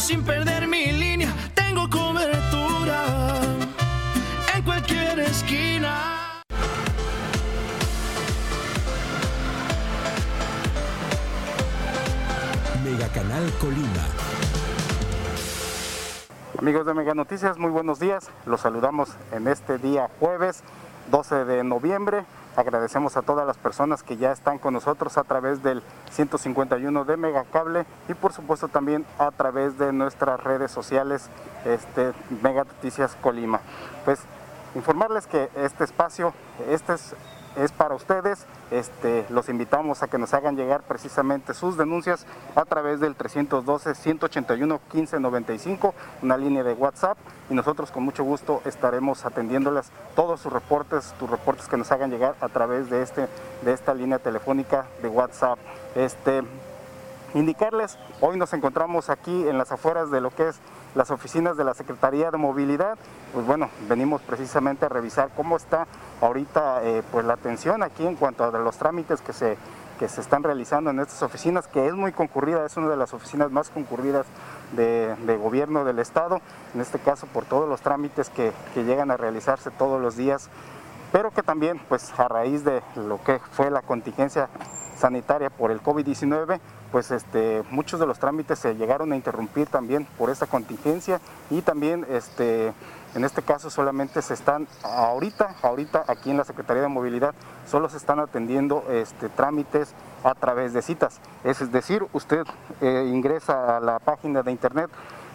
sin perder mi línea, tengo cobertura en cualquier esquina. Megacanal Colima. Amigos de Mega Noticias, muy buenos días. Los saludamos en este día jueves 12 de noviembre. Agradecemos a todas las personas que ya están con nosotros a través del 151 de Megacable y por supuesto también a través de nuestras redes sociales este, Mega Noticias Colima. Pues informarles que este espacio, este es es para ustedes. Este, los invitamos a que nos hagan llegar precisamente sus denuncias a través del 312-181-1595, una línea de WhatsApp, y nosotros con mucho gusto estaremos atendiéndolas todos sus reportes, tus reportes que nos hagan llegar a través de, este, de esta línea telefónica de WhatsApp. Este, indicarles, hoy nos encontramos aquí en las afueras de lo que es las oficinas de la Secretaría de Movilidad, pues bueno, venimos precisamente a revisar cómo está ahorita eh, pues la atención aquí en cuanto a los trámites que se, que se están realizando en estas oficinas, que es muy concurrida, es una de las oficinas más concurridas de, de gobierno del Estado, en este caso por todos los trámites que, que llegan a realizarse todos los días, pero que también pues a raíz de lo que fue la contingencia sanitaria por el COVID-19, pues este, muchos de los trámites se llegaron a interrumpir también por esa contingencia y también este, en este caso solamente se están ahorita, ahorita aquí en la Secretaría de Movilidad, solo se están atendiendo este, trámites a través de citas. Es decir, usted eh, ingresa a la página de internet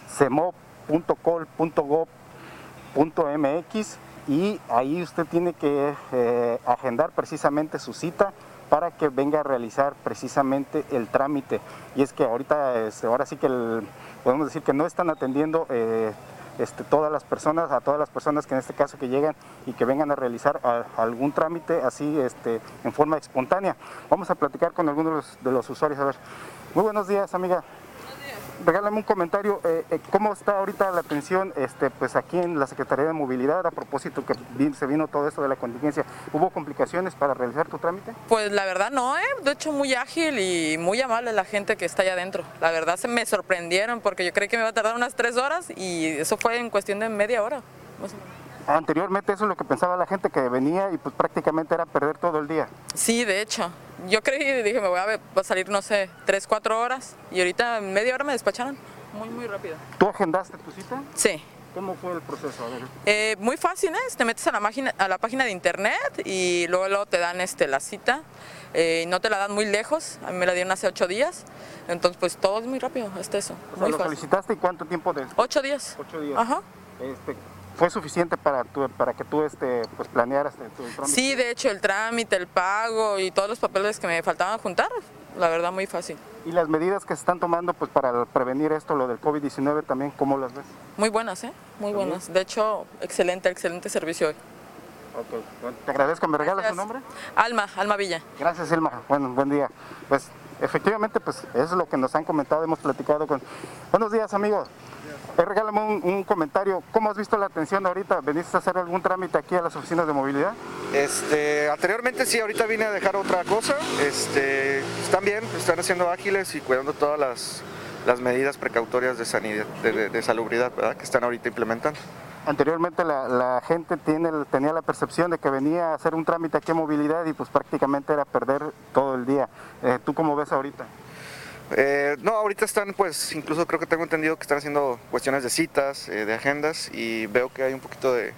cemo.col.gov.mx y ahí usted tiene que eh, agendar precisamente su cita para que venga a realizar precisamente el trámite. Y es que ahorita, este, ahora sí que podemos decir que no están atendiendo eh, este, todas las personas, a todas las personas que en este caso que llegan y que vengan a realizar algún trámite así este, en forma espontánea. Vamos a platicar con algunos de los, de los usuarios. A ver, muy buenos días amiga regálame un comentario, eh, eh, ¿cómo está ahorita la atención este, pues aquí en la Secretaría de Movilidad a propósito que se vino todo esto de la contingencia? ¿Hubo complicaciones para realizar tu trámite? Pues la verdad no, ¿eh? de hecho muy ágil y muy amable la gente que está allá adentro. La verdad se me sorprendieron porque yo creí que me iba a tardar unas tres horas y eso fue en cuestión de media hora. Anteriormente eso es lo que pensaba la gente que venía y pues prácticamente era perder todo el día. Sí, de hecho. Yo creí, dije, me voy a, salir, no sé, tres, cuatro horas y ahorita en media hora me despacharon. Muy, muy rápido. ¿Tú agendaste tu cita? Sí. ¿Cómo fue el proceso? Eh, muy fácil, ¿eh? Te metes a la, página, a la página de internet y luego, te dan este, la cita. Eh, no te la dan muy lejos, a mí me la dieron hace ocho días. Entonces, pues todo es muy rápido, es eso. O ¿Lo solicitaste y cuánto tiempo de? Ocho días. Ocho días. Ajá. Este, ¿Fue suficiente para, para que tú este, pues, planearas tu trámite? Sí, de hecho, el trámite, el pago y todos los papeles que me faltaban juntar, la verdad, muy fácil. ¿Y las medidas que se están tomando pues, para prevenir esto, lo del COVID-19 también, cómo las ves? Muy buenas, ¿eh? Muy buenas. De hecho, excelente, excelente servicio hoy. Ok, te agradezco. ¿Me regalas tu nombre? Alma, Alma Villa. Gracias, Alma. Bueno, buen día. Pues efectivamente, pues eso es lo que nos han comentado, hemos platicado con... Buenos días, amigos. Eh, regálame un, comentario. ¿Cómo has visto la atención ahorita? ¿Veniste a hacer algún trámite aquí a las oficinas de movilidad? Este, anteriormente sí, ahorita vine a dejar otra cosa. Este, están bien, están haciendo ágiles y cuidando todas las, medidas precautorias de, sanidad, de, salubridad que están ahorita implementando. Anteriormente la, gente tiene, tenía la percepción de que venía a hacer un trámite aquí a movilidad y pues prácticamente era perder todo el día. Eh, ¿Tú cómo ves ahorita? Eh, no, ahorita están, pues, incluso creo que tengo entendido que están haciendo cuestiones de citas, eh, de agendas, y veo que hay un poquito de,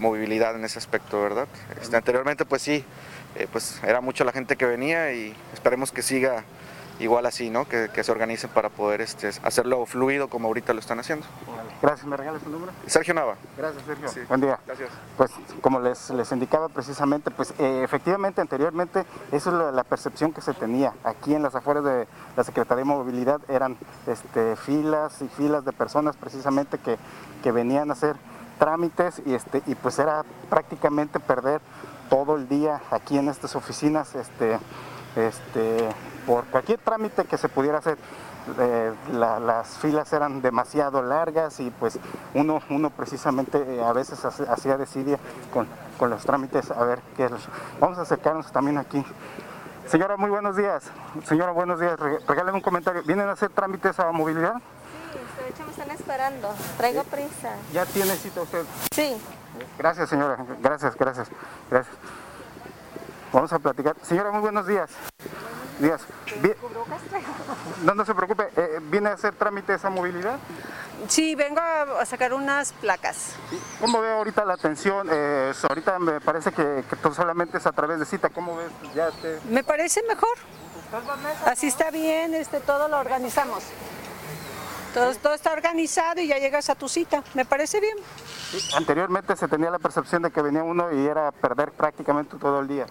movilidad en ese aspecto, ¿verdad? Este, anteriormente, pues sí, eh, pues era mucha la gente que venía y esperemos que siga igual así, ¿no? Que, que se organicen para poder este, hacerlo fluido como ahorita lo están haciendo. Gracias, ¿me regalas tu número? Sergio Nava. Gracias, Sergio. Sí. Buen día. Gracias. Pues como les, les indicaba precisamente, pues eh, efectivamente anteriormente eso es la, la percepción que se tenía. Aquí en las afueras de la Secretaría de Movilidad eran este, filas y filas de personas precisamente que, que venían a hacer trámites y, este, y pues era prácticamente perder todo el día aquí en estas oficinas este, este, por cualquier trámite que se pudiera hacer. Eh, la- las filas eran demasiado largas y pues uno, uno precisamente eh, a veces hacía desidia con, con los trámites a ver qué es. Vamos a acercarnos también aquí. Señora, muy buenos días. Señora, buenos días. Re- Regáleme un comentario. ¿Vienen a hacer trámites a movilidad? Sí, de hecho me están esperando. Traigo prisa. ¿Ya tiene cita usted? Sí. Gracias, señora. Gracias, gracias, gracias. Vamos a platicar. Señora, muy buenos días. Días. Vi- No, no se preocupe. eh, ¿Viene a hacer trámites a movilidad? Sí, vengo a sacar unas placas. ¿Cómo ve ahorita la atención? Eh, ahorita me parece que, que todo solamente es a través de cita. ¿Cómo ves? Ya Me parece mejor. Así está bien, este, todo lo organizamos. Todo, todo está organizado y ya llegas a tu cita. Me parece bien. Anteriormente se tenía la percepción de que venía uno y era perder prácticamente todo el día.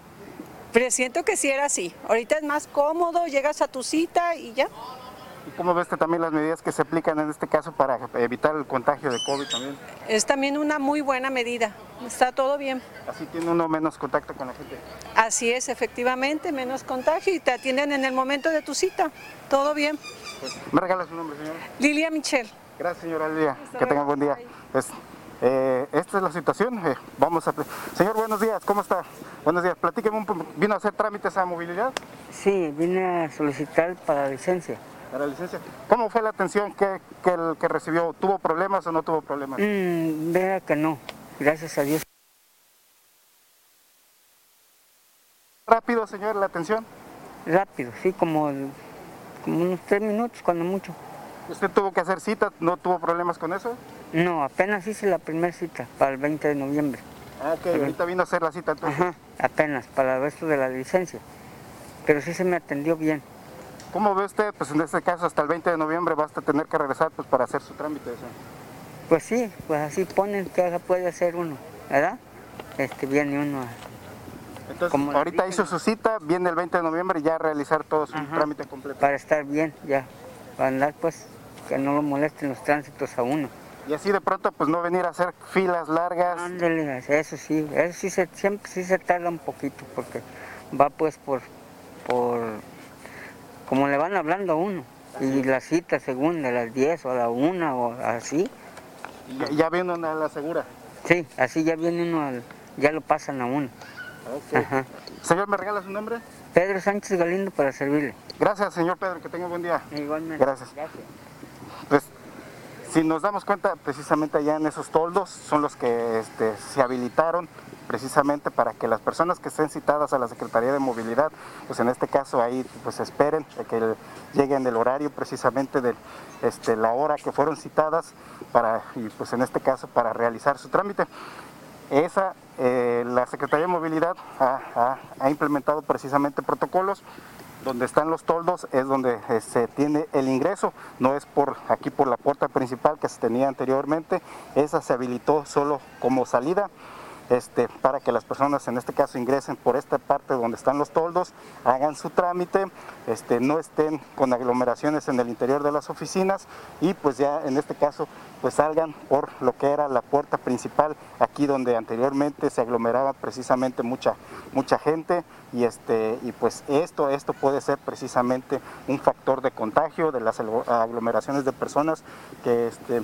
Pero siento que sí era así. Ahorita es más cómodo, llegas a tu cita y ya. ¿Y cómo ves también las medidas que se aplican en este caso para evitar el contagio de COVID también? Es también una muy buena medida. Está todo bien. Así tiene uno menos contacto con la gente. Así es, efectivamente, menos contagio y te atienden en el momento de tu cita. Todo bien. ¿Me regala su nombre, señor? Lilia Michel. Gracias, señora Lidia. Que tenga buen día. Eh, esta es la situación. eh, vamos a... Señor, buenos días. ¿Cómo está? Buenos días. Platíqueme un po- ¿Vino a hacer trámites a movilidad? Sí, vine a solicitar para licencia. Para licencia. ¿Cómo fue la atención que, que, el, que recibió? ¿Tuvo problemas o no tuvo problemas? Mm, vea que no, gracias a Dios. ¿Rápido, señor, la atención? Rápido, sí, como, como unos tres minutos, cuando mucho. ¿Usted tuvo que hacer cita? ¿No tuvo problemas con eso? No, apenas hice la primera cita para el 20 de noviembre. Ah, ok. Ahorita vino a hacer la cita entonces. Ajá, apenas, para el resto de la licencia. Pero sí se me atendió bien. ¿Cómo ve usted? Pues en este caso hasta el 20 de noviembre basta tener que regresar pues para hacer su trámite. Pues sí, pues así ponen que puede hacer uno, ¿verdad? Este, viene uno a... Entonces, Como ahorita hizo su cita, viene el 20 de noviembre ya a realizar todo su Ajá. trámite completo. para estar bien, ya. Para andar, pues, que no lo molesten los tránsitos a uno. Y así de pronto pues no venir a hacer filas largas. Ándale, eso sí, eso sí se, siempre sí se tarda un poquito porque va pues por, por, como le van hablando a uno. Y la cita según de las 10 o a la 1 o así, Y ya, ya viene una a la segura. sí, así ya viene uno, al- ya lo pasan a uno. Ajá. Señor, ¿me regala su nombre? Pedro Sánchez Galindo para servirle. Gracias, señor Pedro, que tenga buen día. Igualmente. Gracias. Pues, si nos damos cuenta, precisamente allá en esos toldos son los que este, se habilitaron precisamente para que las personas que estén citadas a la Secretaría de Movilidad, pues en este caso ahí pues esperen a que lleguen el horario precisamente de este, la hora que fueron citadas para, y pues en este caso para realizar su trámite. Esa, eh, la Secretaría de Movilidad ha implementado precisamente protocolos donde están los toldos es donde se tiene el ingreso, no es por aquí por la puerta principal que se tenía anteriormente, esa se habilitó solo como salida. Este, para que las personas en este caso ingresen por esta parte donde están los toldos, hagan su trámite, este, no estén con aglomeraciones en el interior de las oficinas y pues ya en este caso pues salgan por lo que era la puerta principal, aquí donde anteriormente se aglomeraba precisamente mucha, mucha gente y, este, y pues esto, esto puede ser precisamente un factor de contagio de las aglo- aglomeraciones de personas que este,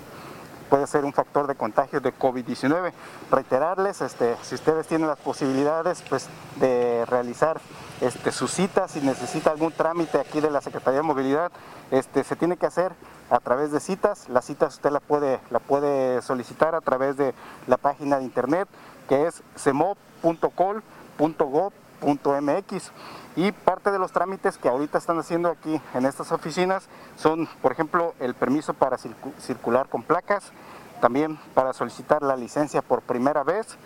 puede ser un factor de contagio de COVID-19. Reiterarles, este, si ustedes tienen las posibilidades pues, de realizar este, sus citas, si necesita algún trámite aquí de la Secretaría de Movilidad, este, se tiene que hacer a través de citas. Las citas usted la puede, la puede solicitar a través de la página de internet que es semop.col.gov.mx y parte de los trámites que ahorita están haciendo aquí en estas oficinas son, por ejemplo, el permiso para circu- circular con placas, también para solicitar la licencia por primera vez,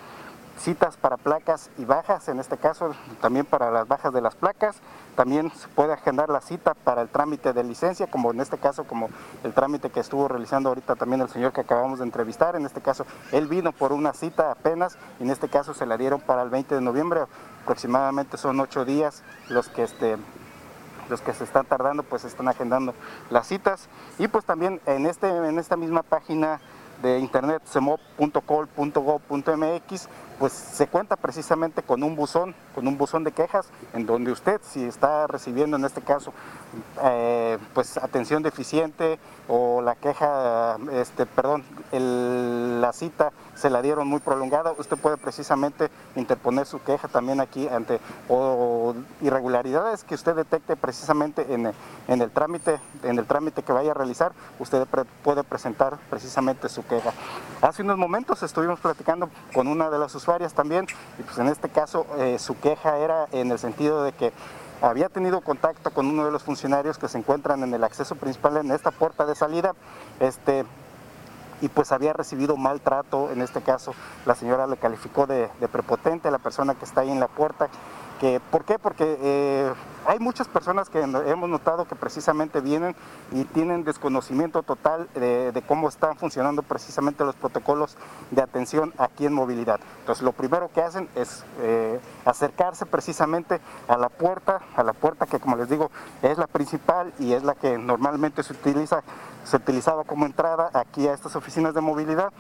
citas para placas y bajas, en este caso también para las bajas de las placas. También se puede agendar la cita para el trámite de licencia, como en este caso, como el trámite que estuvo realizando ahorita también el señor que acabamos de entrevistar. En este caso, él vino por una cita apenas, y en este caso se la dieron para el 20 de noviembre. Aproximadamente son ocho días los que este, los que se están tardando pues están agendando las citas y pues también en este en esta misma página de internet semop.col.gov.mx pues se cuenta precisamente con un buzón, con un buzón de quejas, en donde usted, si está recibiendo en este caso, eh, pues atención deficiente o la queja, este, perdón, la cita se la dieron muy prolongada, usted puede precisamente interponer su queja también aquí ante o irregularidades que usted detecte precisamente en, en el trámite, en el trámite que vaya a realizar, usted puede presentar precisamente su queja. Hace unos momentos estuvimos platicando con una de las usuarias también, y pues en este caso eh, su queja era en el sentido de que había tenido contacto con uno de los funcionarios que se encuentran en el acceso principal en esta puerta de salida, este, y pues había recibido maltrato, en este caso. La señora le calificó de, de prepotente a la persona que está ahí en la puerta, ¿Por qué? Porque eh, hay muchas personas que hemos notado que precisamente vienen y tienen desconocimiento total de, cómo están funcionando precisamente los protocolos de atención aquí en movilidad. Entonces lo primero que hacen es eh, acercarse precisamente a la puerta, a la puerta que como les digo es la principal y es la que normalmente se utiliza, se utilizaba como entrada aquí a estas oficinas de movilidad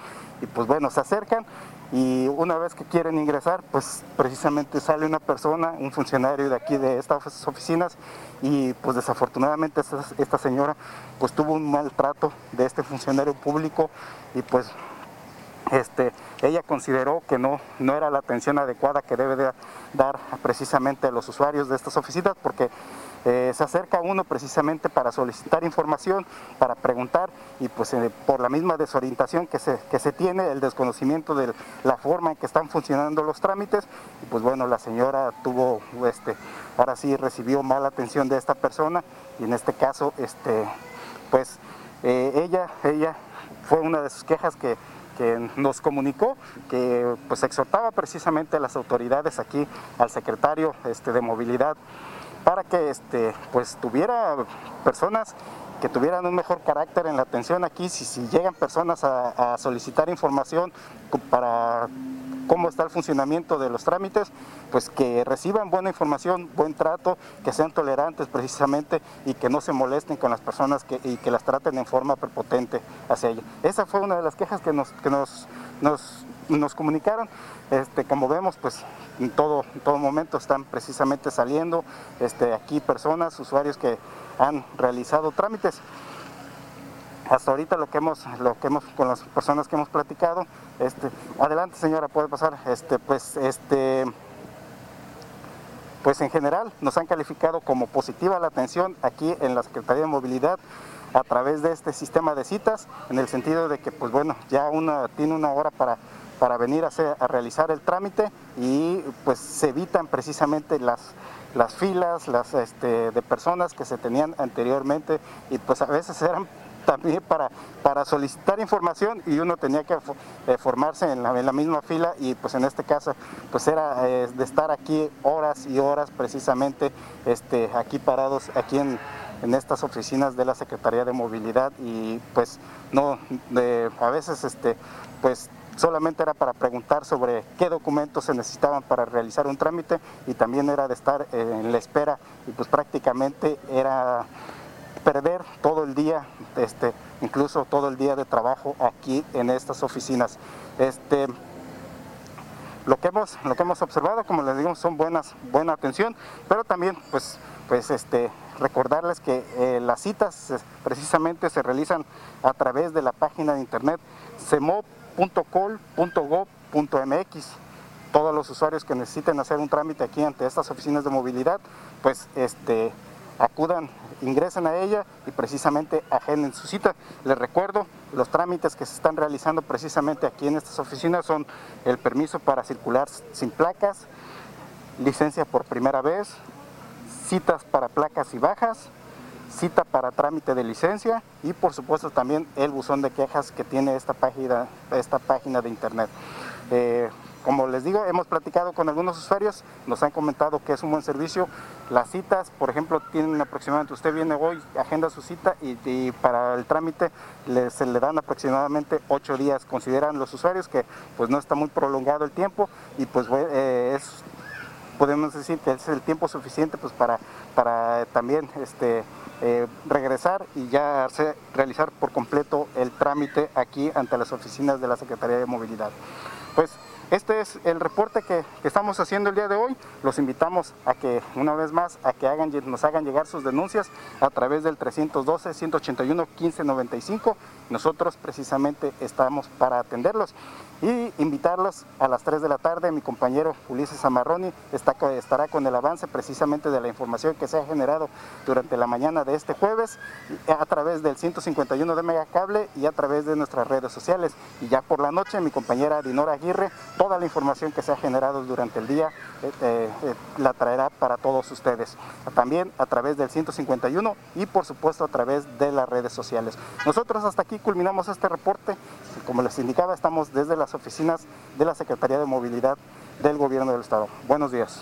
y pues bueno, se acercan y una vez que quieren ingresar, pues precisamente sale una persona, un funcionario de aquí de estas oficinas y pues desafortunadamente esta, señora pues tuvo un maltrato de este funcionario público y pues este, ella consideró que no, no era la atención adecuada que debe de dar precisamente a los usuarios de estas oficinas porque eh, se acerca uno precisamente para solicitar información, para preguntar y pues eh, por la misma desorientación que se, que se tiene, el desconocimiento de la forma en que están funcionando los trámites, y pues bueno, la señora tuvo, este, ahora sí recibió mala atención de esta persona y en este caso, este, pues eh, ella, ella fue una de sus quejas que que nos comunicó que pues exhortaba precisamente a las autoridades aquí, al secretario este, de movilidad para que este, pues tuviera personas que tuvieran un mejor carácter en la atención aquí, si, si llegan personas a, solicitar información para cómo está el funcionamiento de los trámites, pues que reciban buena información, buen trato, que sean tolerantes precisamente y que no se molesten con las personas que, y que las traten en forma prepotente hacia ellas. Esa fue una de las quejas que nos, que nos, nos, nos comunicaron. Este, como vemos, pues en todo, todo momento están precisamente saliendo este, aquí personas, usuarios que han realizado trámites. Hasta ahorita lo que hemos, lo que hemos con las personas que hemos platicado, este, adelante señora, puede pasar, este, pues, este, pues en general nos han calificado como positiva la atención aquí en la Secretaría de Movilidad a través de este sistema de citas, en el sentido de que, pues bueno, ya una tiene una hora para para venir a, realizar el trámite y pues se evitan precisamente las, las filas las, este, de personas que se tenían anteriormente y pues a veces eran también para, para solicitar información y uno tenía que eh, formarse en la, en la, misma fila y pues en este caso pues era eh, de estar aquí horas y horas precisamente este, aquí parados aquí en, en estas oficinas de la Secretaría de Movilidad y pues no, a veces este, pues solamente era para preguntar sobre qué documentos se necesitaban para realizar un trámite y también era de estar eh, en la espera y pues prácticamente era perder todo el día, este, incluso todo el día de trabajo aquí en estas oficinas. Este, lo que hemos, lo que hemos observado, como les digo, son buenas, buena atención, pero también pues, pues este, recordarles que eh, las citas precisamente se realizan a través de la página de internet .col.gov.mx. Todos los usuarios que necesiten hacer un trámite aquí ante estas oficinas de movilidad, pues este, acudan, ingresen a ella y precisamente agenden su cita. Les recuerdo, los trámites que se están realizando precisamente aquí en estas oficinas son el permiso para circular sin placas, licencia por primera vez, citas para placas y bajas, cita para trámite de licencia y por supuesto también el buzón de quejas que tiene esta página, esta página de internet. Eh, como les digo, hemos platicado con algunos usuarios, nos han comentado que es un buen servicio. Las citas, por ejemplo, tienen aproximadamente, usted viene hoy, agenda su cita y, para el trámite se le dan aproximadamente ocho días. Consideran los usuarios que pues no está muy prolongado el tiempo y pues eh, es podemos decir que es el tiempo suficiente pues para, para también este, eh, regresar y ya realizar por completo el trámite aquí ante las oficinas de la Secretaría de Movilidad. Este es el reporte que, estamos haciendo el día de hoy. Los invitamos a que, una vez más, a que hagan, nos hagan llegar sus denuncias a través del 312-181-1595. Nosotros precisamente estamos para atenderlos y invitarlos a las 3 de la tarde. Mi compañero Ulises Amarroni está, estará con el avance precisamente de la información que se ha generado durante la mañana de este jueves a través del 151 de Megacable y a través de nuestras redes sociales. Y ya por la noche mi compañera Dinora Aguirre, toda la información que se ha generado durante el día eh, eh, eh, la traerá para todos ustedes. También a través del 151 y por supuesto a través de las redes sociales. Nosotros hasta aquí culminamos este reporte. Como les indicaba, estamos desde las oficinas de la Secretaría de Movilidad del Gobierno del Estado. Buenos días.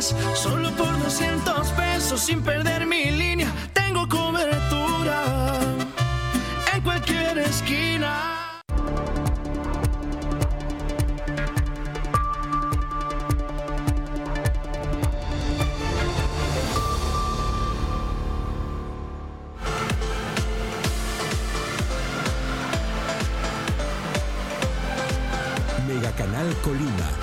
Solo por 200 pesos sin perder mi línea, tengo cobertura en cualquier esquina. Canal Colima.